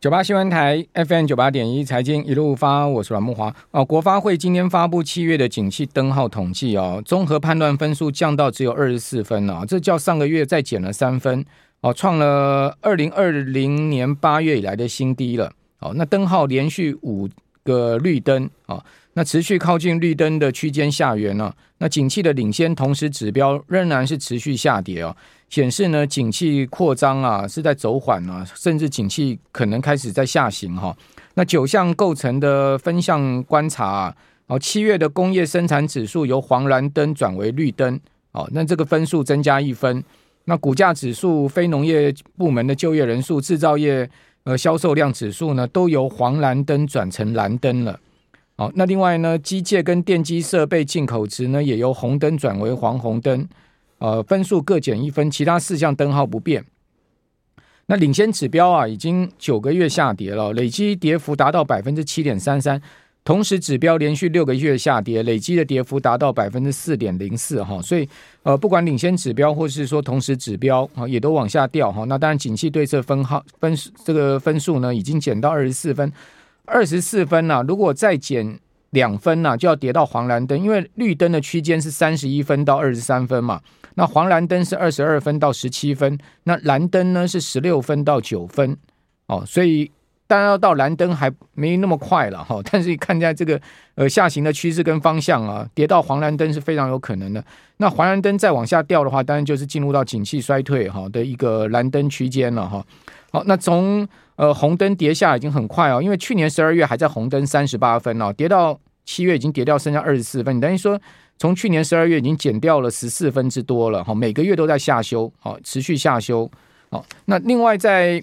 九八新闻台 FM 九八点一财经一路发，我是阮木华哦。国发会今天发布七月的景气灯号统计哦，综合判断分数降到只有二十四分了，这较上个月再减了三分哦，创了二零二零年八月以来的新低了哦。那灯号连续五个绿灯啊，那持续靠近绿灯的区间下缘呢，那景气的领先同时指标仍然是持续下跌哦。显示呢，景气扩张啊是在走缓啊，甚至景气可能开始在下行哈。那九项构成的分项观察啊，哦，七月的工业生产指数由黄蓝灯转为绿灯，哦，那这个分数增加一分。那股价指数、非农业部门的就业人数、制造业呃销售量指数呢，都由黄蓝灯转成蓝灯了。好，那另外呢，机械跟电机设备进口值呢，也由红灯转为黄红灯。呃，分数各减一分，其他四项灯号不变。那领先指标啊，已经九个月下跌了，累计跌幅达到百分之七点三三。同时指标连续六个月下跌，累计的跌幅达到百分之四点零四哈。所以呃，不管领先指标或是说同时指标啊，也都往下掉哈。那当然，景气对策分号分这个分数呢，已经减到二十四分，二十四分呢、啊，如果再减两分呢、啊，就要跌到黄蓝灯，因为绿灯的区间是三十一分到二十三分嘛。那黄蓝灯是二十二分到十七分，那蓝灯呢是十六分到九分，哦，所以当然要到蓝灯还没那么快了哈、但是看在这个呃下行的趋势跟方向啊，跌到黄蓝灯是非常有可能的。那黄蓝灯再往下掉的话，当然就是进入到景气衰退哈的一个蓝灯区间了哈。好，那从呃红灯跌下已经很快哦，因为去年十二月还在红灯三十八分哦，跌到七月已经跌掉剩下二十四分，等于说。从去年十二月已经减掉了十四分之多了哈，每个月都在下修，好，持续下修，好。那另外在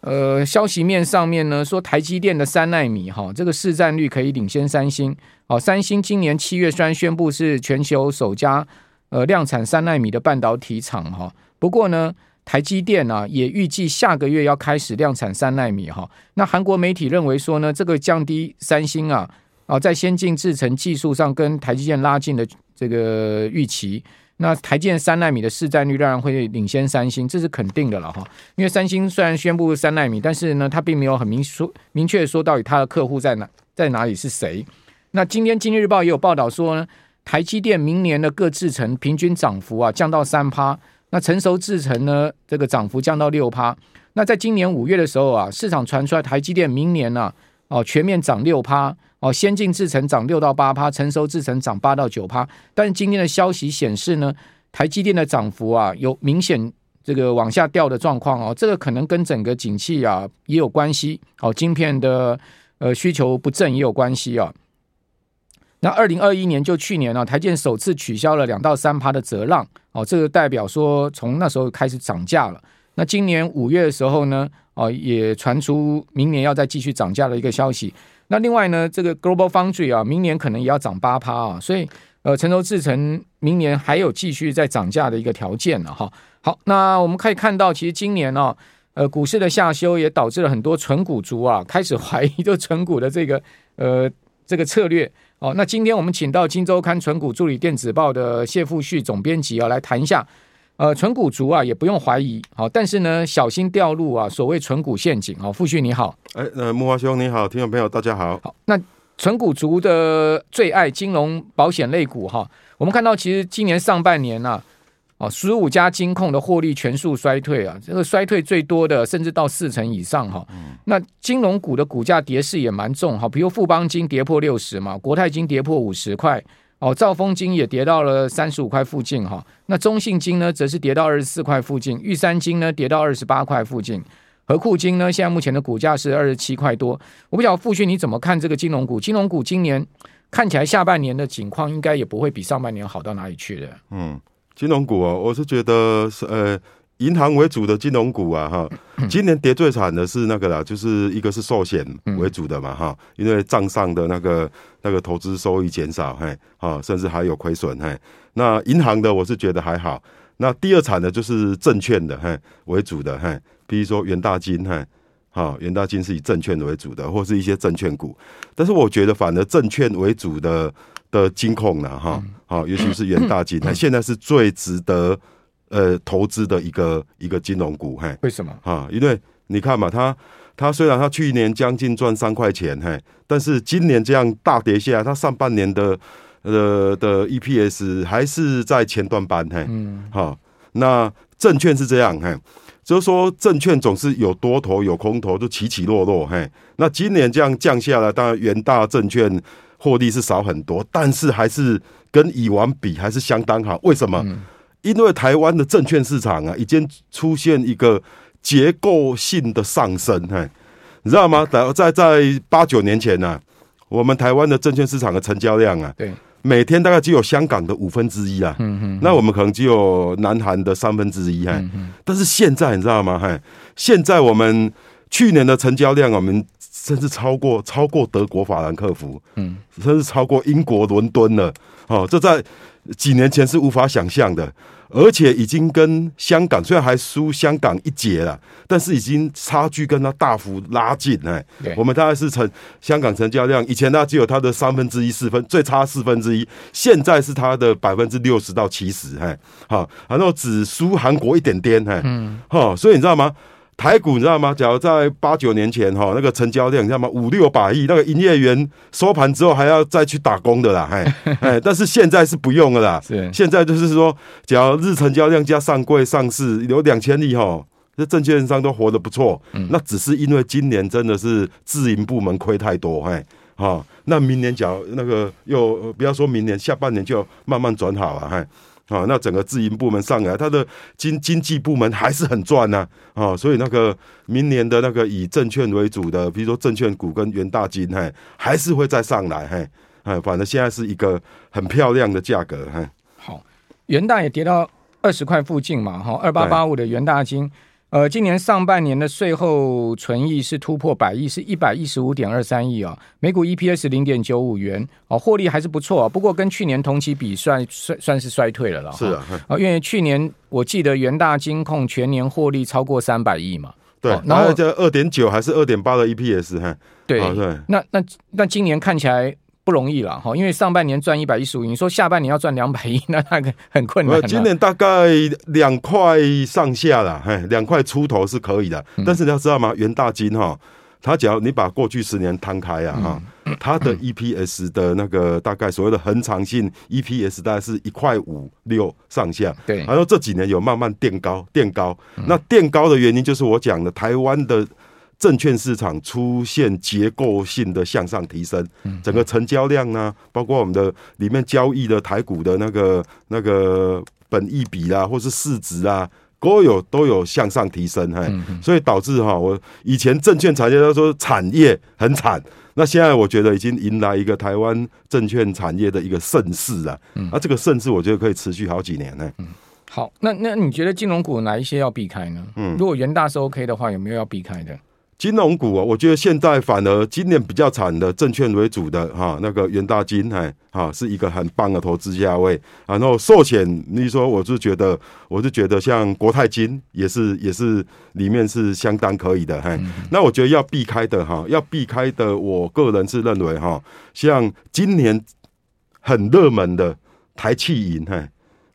呃消息面上面呢，说台积电的三奈米哈，这个市占率可以领先三星。好，三星今年七月虽然宣布是全球首家呃量产三奈米的半导体厂哈，不过呢，台积电啊也预计下个月要开始量产三奈米哈。那韩国媒体认为说呢，这个降低三星啊。哦，在先进制程技术上跟台积电拉近的这个预期，那台积电三奈米的市占率当然会领先三星，这是肯定的了哈。因为三星虽然宣布三奈米，但是呢，它并没有很明说明确说到底它的客户在哪在哪里是谁。那今天经济日报也有报道说呢，台积电明年的各制程平均涨幅啊降到三趴，那成熟制程呢这个涨幅降到六趴。那在今年五月的时候啊，市场传出来台积电明年呢、哦，全面涨六趴，哦，先进制程涨六到八趴，成熟制程涨八到九趴。但今天的消息显示呢，台积电的涨幅啊有明显这个往下掉的状况哦，这个可能跟整个景气啊也有关系。哦，晶片的呃需求不振也有关系啊。那二零二一年就去年呢、啊，台积电首次取消了两到三趴的折让，哦，这个代表说从那时候开始涨价了。那今年五月的时候呢，哦，也传出明年要再继续涨价的一个消息。那另外呢，这个 Global Foundry 啊，明年可能也要涨八趴啊，所以呃，成熟制程明年还有继续再涨价的一个条件了哈。好，那我们可以看到，其实今年呢，呃，股市的下修也导致了很多纯股族啊 开始怀疑就纯股的这个呃这个策略。哦，那今天我们请到《金周刊》纯股助理电子报的谢富旭总编辑啊来谈一下。呃，纯股族啊，也不用怀疑，好，但是呢，小心掉入啊，所谓纯股陷阱。好，富旭你好，哎，呃，木华兄你好，听众朋友大家好。好，那纯股族的最爱金融保险类股哈，我们看到其实今年上半年啊，哦，十五家金控的获利全数衰退啊，这个衰退最多的甚至到四成以上哈。那金融股的股价跌势也蛮重哈，比如富邦金跌破六十嘛，国泰金跌破五十块。哦，兆丰金也跌到了三十五块附近哈，那中信金呢，则是跌到二十四块附近，玉山金呢跌到二十八块附近，和库金呢现在目前的股价是二十七块多。我不晓得富旭你怎么看这个金融股？金融股今年看起来下半年的景况应该也不会比上半年好到哪里去的。嗯，金融股啊，我是觉得是呃。银行为主的金融股啊，哈，今年跌最惨的是那个啦，就是一个是寿险为主的嘛，哈，因为账上的那个那个投资收益减少，嘿，啊，甚至还有亏损，嘿，那银行的我是觉得还好，那第二惨的就是证券的，嘿，为主的，嘿，比如说元大金，嘿，好，元大金是以证券为主的，或是一些证券股，但是我觉得反而证券为主的的金控呢，哈，好，尤其是元大金，它 现在是最值得。呃，投资的一个一个金融股，嘿，为什么？哈，因为你看嘛，它它虽然它去年将近赚三块钱，嘿，但是今年这样大跌下来，它上半年的呃的 EPS 还是在前段班，嘿，嗯，好，那证券是这样，嘿，就是说证券总是有多头有空头，就起起落落，嘿，那今年这样降下来，当然元大证券获利是少很多，但是还是跟以往比还是相当好，为什么？嗯因为台湾的证券市场啊，已经出现一个结构性的上升，嘿，你知道吗？在在在八九年前呢、啊，我们台湾的证券市场的成交量啊，对，每天大概只有香港的五分之一啊，嗯嗯，那我们可能只有南韩的三分之一，哈，但是现在你知道吗？嘿，现在我们去年的成交量，我们甚至超过超过德国法兰克福，嗯，甚至超过英国伦敦了，哦，这在。几年前是无法想象的，而且已经跟香港虽然还输香港一截了，但是已经差距跟它大幅拉近哎。我们大概是成香港成交量，以前它只有它的三分之一四分，最差四分之一，现在是它的百分之六十到七十哎。好，然后只输韩国一点点哎。嗯，好，所以你知道吗？台股你知道吗？假如在八九年前哈，那个成交量你知道吗？五六百亿，那个营业员收盘之后还要再去打工的啦，哎哎，但是现在是不用了啦。是，现在就是说，假如日成交量加上柜上市有两千亿哈，这证券商都活得不错。嗯，那只是因为今年真的是自营部门亏太多，哎，好，那明年假如那个又不要说明年下半年就慢慢转好了，哎。啊，那整个自营部门上来，它的经经济部门还是很赚呐，啊，所以那个明年的那个以证券为主的，比如说证券股跟元大金，嘿，还是会再上来，嘿，哎，反正现在是一个很漂亮的价格，嘿。好，元大也跌到二十块附近嘛，哈，二八八五的元大金。呃，今年上半年的税后存益是突破百亿，是一百一十五点二三亿啊，每股 EPS 零点九五元，哦，获利还是不错，不过跟去年同期比算算算是衰退了了。是啊，因为去年我记得元大金控全年获利超过三百亿嘛。对，然后这二点九还是二点八的 EPS 哈。对对，那那那今年看起来。不容易了哈，因为上半年赚一百一十五亿，你说下半年要赚两百亿，那那个很困难。今年大概两块上下了，嘿，两块出头是可以的。但是你要知道吗？元大金哈，它只要你把过去十年摊开啊哈，它的 EPS 的那个大概所谓的恒常性 EPS 大概是一块五六上下。对，然后这几年有慢慢垫高，垫高。那垫高的原因就是我讲的台湾的。证券市场出现结构性的向上提升，整个成交量呢，包括我们的里面交易的台股的那个那个本益比啊，或是市值啊，都有都有向上提升，嘿，所以导致哈，我以前证券产业他说产业很惨，那现在我觉得已经迎来一个台湾证券产业的一个盛世啊，那这个盛世我觉得可以持续好几年呢。好，那那你觉得金融股哪一些要避开呢？嗯，如果元大是 OK 的话，有没有要避开的？金融股啊，我觉得现在反而今年比较惨的证券为主的哈，那个元大金哎哈是一个很棒的投资价位。然后寿险，你说我是觉得，我是觉得像国泰金也是也是里面是相当可以的。嘿，那我觉得要避开的哈，要避开的，我个人是认为哈，像今年很热门的台企银嘿。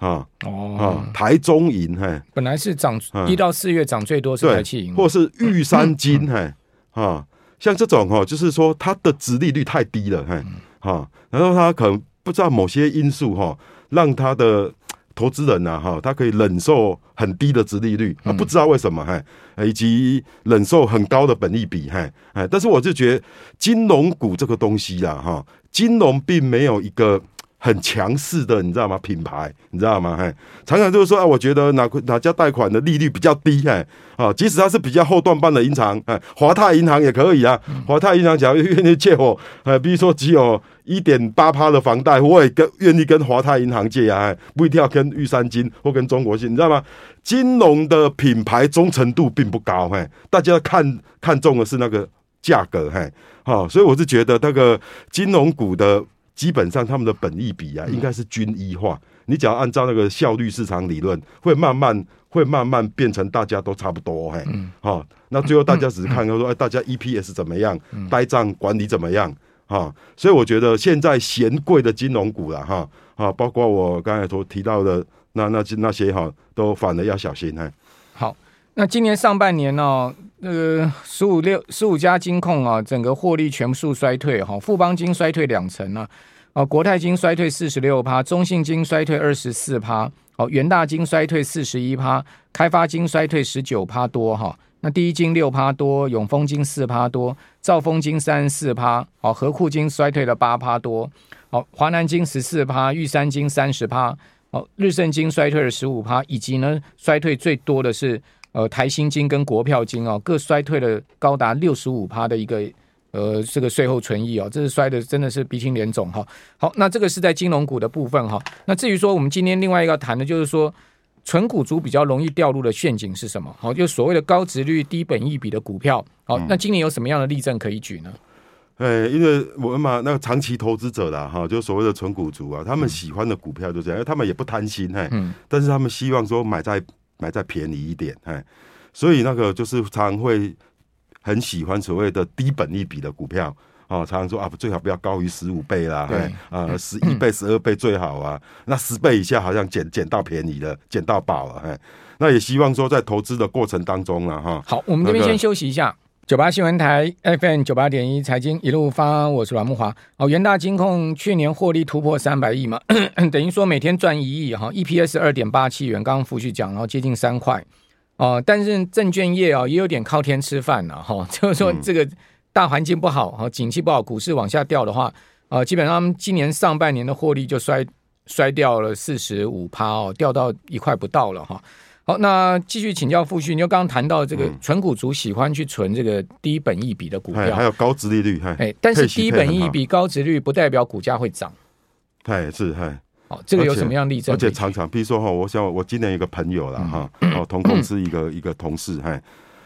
啊哦。台中银嘿，本来是涨一到四月涨最多是台企银，或是玉山金嘿。啊，像这种哈，就是说它的殖利率太低了嘿，哈，然后他可能不知道某些因素哈，让他的投资人呐哈，他可以忍受很低的殖利率啊，不知道为什么嘿，以及忍受很高的本利比嘿，哎，但是我就觉得金融股这个东西呀哈，金融并没有一个。很强势的，你知道吗？品牌，你知道吗？嘿，常常就是说，啊，我觉得哪哪家贷款的利率比较低，嘿，啊，即使它是比较后段班的银行，哎，华泰银行也可以啊。华泰银行假如愿意借我，呃，比如说只有一点八趴的房贷，我也跟愿意跟华泰银行借啊，不一定要跟玉山金或跟中国信，你知道吗？金融的品牌忠诚度并不高，嘿，大家看看中的是那个价格，嘿，好，所以我是觉得那个金融股的。基本上他们的本益比啊，应该是均一化。你只要按照那个效率市场理论，会慢慢会慢慢变成大家都差不多。嘿，好，那最后大家只是看看说，哎，大家 EPS 怎么样，呆账管理怎么样？哈，所以我觉得现在嫌贵的金融股了，哈，啊，包括我刚才所提到的那那那些哈，都反而要小心。嘿，好，那今年上半年呢，那个十五六十五家金控啊，整个获利全数衰退哈，富邦金衰退两成啊，哦，国泰金衰退四十六趴，中信金衰退二十四趴，哦，元大金衰退四十一趴，开发金衰退十九趴多哈，那第一金六趴多，永丰金四趴多，兆丰金三十四趴，哦，合库金衰退了八趴多，哦，华南金十四趴，玉山金三十趴，哦，日盛金衰退了十五趴，以及呢衰退最多的是。呃，台新金跟国票金哦，各衰退了高达六十五趴的一个呃，这个税后存益哦，这是衰的真的是鼻青脸肿哈。好，那这个是在金融股的部分哈。那至于说我们今天另外一个谈的就是说，纯股族比较容易掉入的陷阱是什么？好，就所谓的高值率、低本益比的股票。好，那今年有什么样的例证可以举呢？哎，因为我们嘛，那个长期投资者啦，哈，就所谓的纯股族啊，他们喜欢的股票就这样，因为他们也不贪心，嘿，嗯，但是他们希望说买在。买再便宜一点，哎，所以那个就是常常会很喜欢所谓的低本一比的股票哦，常常说啊，最好不要高于十五倍啦，对，啊，十一倍、十二倍最好啊，那十倍以下好像捡捡到便宜了，捡到宝了，哎，那也希望说在投资的过程当中啊，哈，好，我们这边先休息一下。九八新闻台 FM 九八点一财经一路发，我是阮木华。哦，元大金控去年获利突破三百亿嘛，等于说每天赚一亿哈，EPS 二点八七元，刚刚富旭讲，然后接近三块哦。但是证券业啊，也有点靠天吃饭了哈，就是说这个大环境不好哈，景气不好，股市往下掉的话，啊，基本上今年上半年的获利就衰衰掉了四十五趴哦，掉到一块不到了哈。好，那继续请教傅旭，你就刚刚谈到这个存股族喜欢去存这个低本益比的股票，还有高值利率，哎，但是低本益比高值率不代表股价会涨，哎，是，哎，好，这个有什么样例证？而且常常，比如说哈，我想我今年一个朋友了哈，哦，同公司一个一个同事，哎，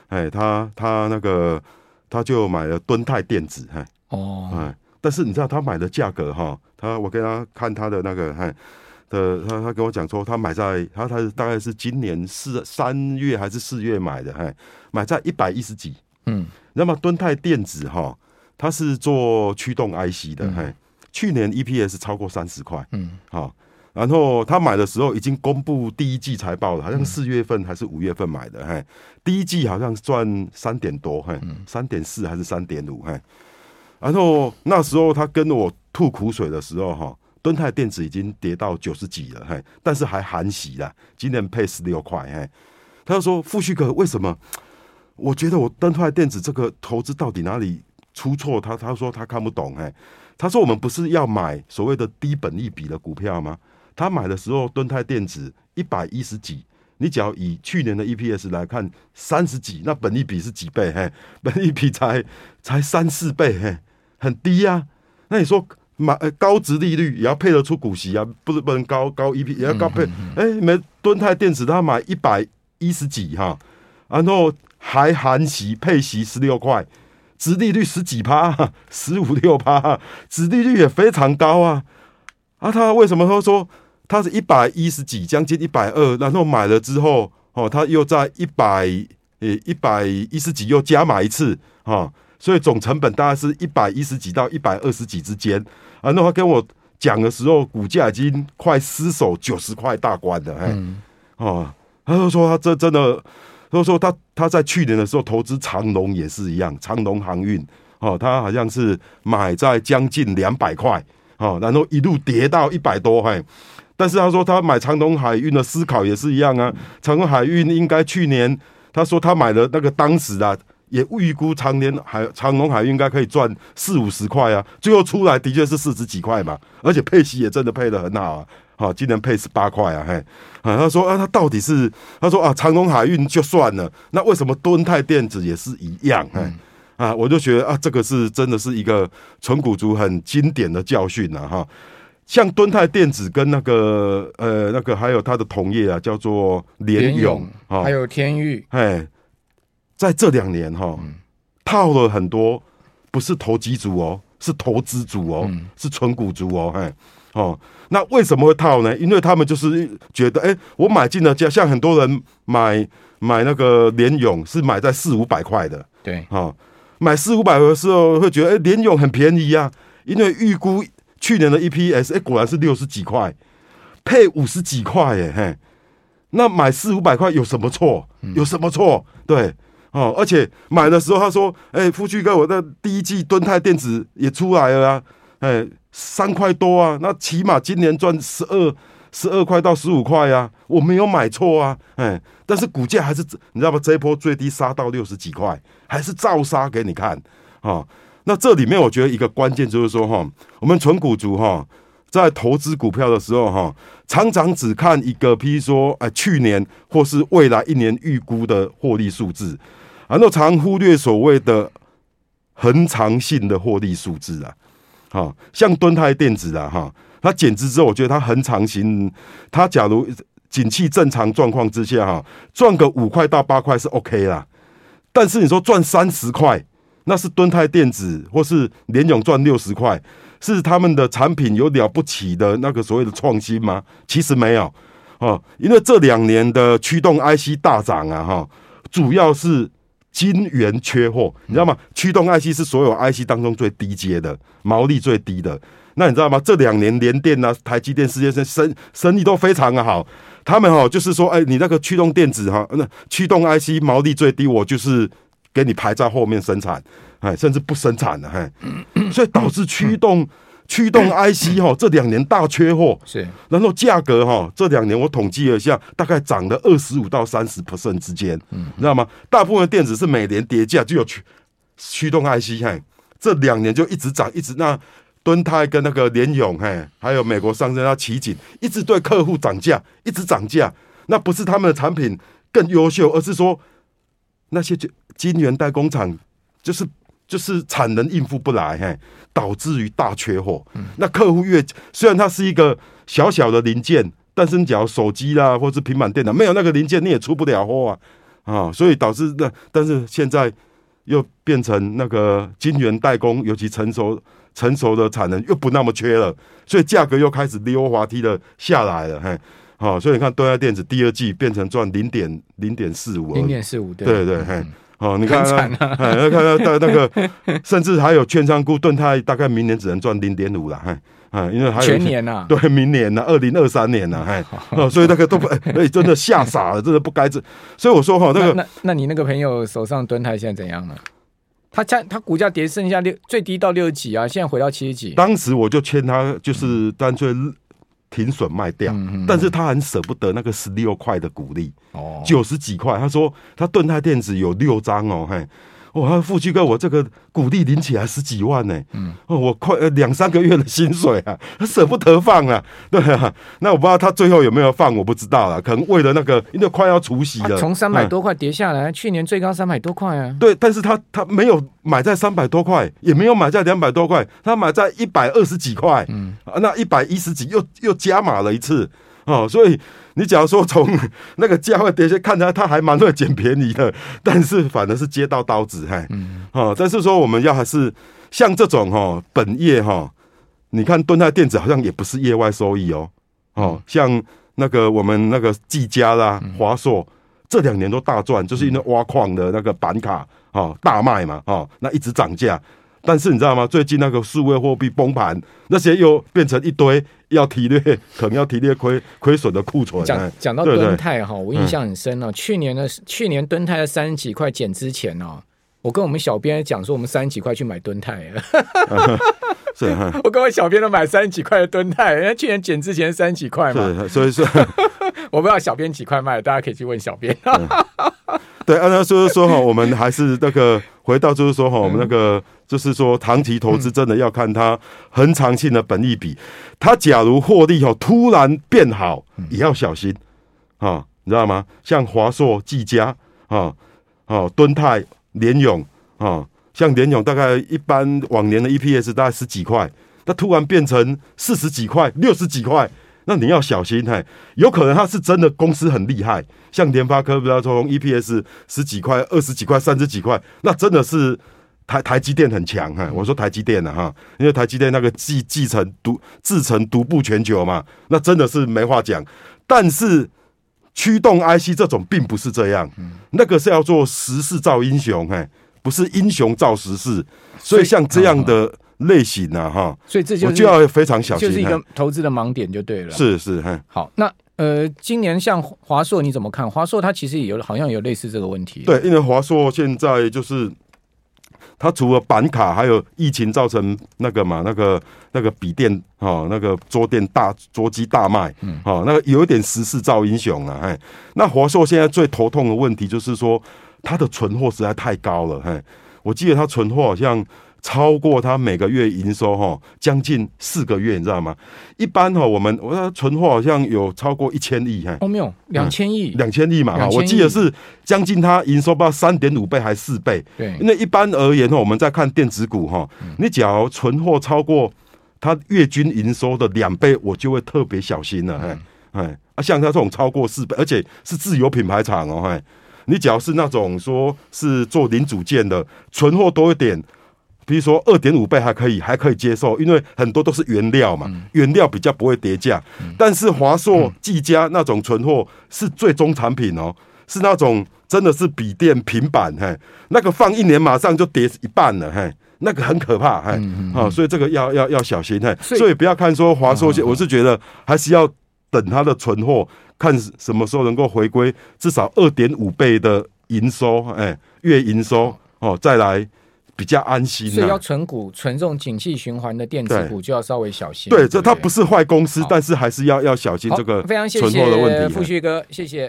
哎，他他那个他就买了敦泰电子，哎，哦，哎，但是你知道他买的价格哈，他我给他看他的那个，哎。的他他跟我讲说，他买在他他大概是今年四三月还是四月买的，哎，买在一百一十几，嗯，那么敦泰电子哈，它是做驱动 IC 的，嘿，去年 EPS 超过三十块，嗯，好，然后他买的时候已经公布第一季财报了，好像四月份还是五月份买的，嘿，第一季好像赚三点多，嘿，三点四还是三点五，嘿，然后那时候他跟我吐苦水的时候，哈。敦泰电子已经跌到九十几了，嘿，但是还含息了，今年配十六块，嘿，他就说：“富旭哥，为什么？我觉得我敦泰电子这个投资到底哪里出错？”他他说他看不懂，嘿，他说我们不是要买所谓的低本益比的股票吗？他买的时候，敦泰电子一百一十几，你只要以去年的 EPS 来看，三十几，那本益比是几倍？嘿，本益比才才三四倍，嘿，很低呀，那你说？买高值利率也要配得出股息啊，不是不能高高 EP 也要高配。哎、欸，没敦泰电子他买一百一十几哈，然后还含息配息十六块，值利率十几趴，十五六趴，值利率也非常高啊。啊，他为什么他说他是一百一十几，将近一百二，然后买了之后哦，他又在一百呃一百一十几又加码一次啊，所以总成本大概是一百一十几到一百二十几之间。啊，那他跟我讲的时候，股价已经快失守九十块大关了，哎、嗯，哦，他就说他这真的，他说他他在去年的时候投资长隆也是一样，长隆航运，哦，他好像是买在将近两百块，哦，然后一路跌到一百多，嘿，但是他说他买长隆海运的思考也是一样啊，长隆海运应该去年他说他买的那个当时啊。也预估长年海长隆海运应该可以赚四五十块啊，最后出来的确是四十几块嘛，而且配息也真的配的很好啊，好，今年配十八块啊，嘿，啊，他说啊，他到底是他说啊，长隆海运就算了，那为什么敦泰电子也是一样？嘿，啊，我就觉得啊，这个是真的是一个纯股族很经典的教训啊，哈，像敦泰电子跟那个呃那个还有他的同业啊，叫做联咏，还有天域，哎。在这两年哈，套了很多，不是投机族哦，是投资族哦，是纯股族哦，嘿，哦，那为什么会套呢？因为他们就是觉得，哎，我买进了，像很多人买买那个联勇是买在四五百块的，对，哈，买四五百的时候会觉得，哎，联勇很便宜啊，因为预估去年的 EPS，哎，果然是六十几块，配五十几块，哎，嘿，那买四五百块有什么错？有什么错？对。哦，而且买的时候他说，哎、欸，富旭哥，我的第一季敦泰电子也出来了啊，哎、三块多啊，那起码今年赚十二十二块到十五块啊，我没有买错啊，哎、但是股价还是你知道吗？这一波最低杀到六十几块，还是照杀给你看，哦，那这里面我觉得一个关键就是说，哈，我们存股族哈。在投资股票的时候，哈，常常只看一个，譬如说，哎，去年或是未来一年预估的获利数字，很多常忽略所谓的恒长性的获利数字啊，好，像敦泰电子啊，哈，它减资之后，我觉得它恒长型，它假如景气正常状况之下，哈，赚个五块到八块是 OK 啦，但是你说赚三十块，那是敦泰电子或是联咏赚六十块。是他们的产品有了不起的那个所谓的创新吗？其实没有哦，因为这两年的驱动 IC 大涨啊，哈，主要是晶圆缺货，你知道吗？驱动 IC 是所有 IC 当中最低阶的，毛利最低的。那你知道吗？这两年联电啊、台积电、世界生生生意都非常的好，他们哈就是说，哎，你那个驱动电子哈，那驱动 IC 毛利最低，我就是给你排在后面生产。哎，甚至不生产了，嘿，所以导致驱动驱动 IC 哈，这两年大缺货，是，然后价格哈，这两年我统计了一下，大概涨了二十五到三十 percent 之间，嗯，你知道吗？大部分电子是每年跌价，就有驱驱动 IC，嘿，这两年就一直涨，一直那敦泰跟那个联咏，嘿，还有美国上证要奇景，一直对客户涨价，一直涨价，那不是他们的产品更优秀，而是说那些就晶圆代工厂就是。就是产能应付不来，嘿，导致于大缺货。嗯、那客户越虽然它是一个小小的零件，但是你讲手机啦，或是平板电脑，没有那个零件你也出不了货啊啊！所以导致那，但是现在又变成那个晶圆代工，尤其成熟成熟的产能又不那么缺了，所以价格又开始溜滑梯的下来了，嘿，好，所以你看，东亚电子第二季变成赚零点零点四五，零点四五，对对对，嘿。哦，你看，看，看到那个，甚至还有券商股盾泰大概明年只能赚零点五了，哎，啊，因为还有全年呐、啊，对，明年呐，二零二三年呐，哎，哦，所以那个都不，哎，真的吓傻了，真的不该这，所以我说哈，那个，那那你那个朋友手上敦泰现在怎样呢？他价他股价跌剩下六最低到六十几啊，现在回到七十几。当时我就劝他，就是干脆。停损卖掉，但是他很舍不得那个十六块的股利，哦，九十几块。他说他盾泰电子有六张哦，嘿。哇，富旭哥，我这个股利领起来十几万呢、欸，嗯，我快两三个月的薪水啊，他 舍不得放啊，对啊，那我不知道他最后有没有放，我不知道了，可能为了那个，因为快要除夕了，从三百多块跌下来，嗯、去年最高三百多块啊，对，但是他他没有买在三百多块，也没有买在两百多块，他买在一百二十几块，嗯，啊那一百一十几又又加码了一次。哦，所以你假如说从那个价位跌下，看起来他还蛮会捡便宜的，但是反而是接到刀子，嘿，嗯，哦，但是说我们要还是像这种哈、哦，本业哈、哦，你看蹲泰电子好像也不是业外收益哦，哦，像那个我们那个技嘉啦、华硕这两年都大赚，就是因为挖矿的那个板卡哦大卖嘛，哦，那一直涨价。但是你知道吗？最近那个数位货币崩盘，那些又变成一堆要提列，可能要提列亏亏损的库存。讲讲到敦泰哈，我印象很深哦。嗯、去年的去年敦泰的三十几块减之前哦，我跟我们小编讲说，我们三十几块去买敦泰。是，我跟我小编都买三十几块的敦泰，人家去年减之前三十几块嘛。所以说，我不知道小编几块卖，大家可以去问小编。对，按照说说哈，我们还是那个回到就是说哈，我们那个。就是说，长期投资真的要看它恒长性的本益比。它假如获利哦突然变好，也要小心啊，你知道吗？像华硕、技嘉啊、啊敦泰、联咏啊，像联咏大概一般往年的 EPS 大概十几块，它突然变成四十几块、六十几块，那你要小心嘿，有可能它是真的公司很厉害，像联发科，比方说 EPS 十几块、二十几块、三十几块，那真的是。台台积电很强哈，我说台积电呢哈，因为台积电那个继继承独制成独步全球嘛，那真的是没话讲。但是驱动 IC 这种并不是这样，那个是要做时势造英雄，嘿，不是英雄造时势。所以像这样的类型呢，哈，所以这就我就要非常小心，就是一个投资的盲点就对了。是是，嘿，好，那呃，今年像华硕你怎么看？华硕它其实也有好像有类似这个问题。对，因为华硕现在就是。它除了板卡，还有疫情造成那个嘛，那个那个笔电哈，那个桌电大桌机大卖，嗯，好，那个有一点时势造英雄啊，哎，那华硕现在最头痛的问题就是说，它的存货实在太高了，嘿，我记得它存货好像。超过他每个月营收哈，将近四个月，你知道吗？一般哈，我们我说存货好像有超过一千亿，哈，哦没有，两千亿，两千亿嘛，哈，我记得是将近它营收不知道三点五倍还是四倍，对，因为一般而言哈，我们在看电子股哈，你只要存货超过它月均营收的两倍，我就会特别小心了，哎哎，啊，像它这种超过四倍，而且是自有品牌厂哦，哎，你只要是那种说是做零组件的，存货多一点。比如说二点五倍还可以，还可以接受，因为很多都是原料嘛，原料比较不会跌价。但是华硕、技嘉那种存货是最终产品哦，是那种真的是笔电、平板，嘿，那个放一年马上就跌一半了，嘿，那个很可怕，嘿，好，所以这个要要要小心，嘿，所以不要看说华硕，我是觉得还是要等它的存货，看什么时候能够回归至少二点五倍的营收，哎，月营收哦，再来。比较安心，所以要存股，存这种景气循环的电子股就要稍微小心。对，这它不是坏公司，但是还是要要小心这个存货的问题。非常谢谢富旭哥，谢谢。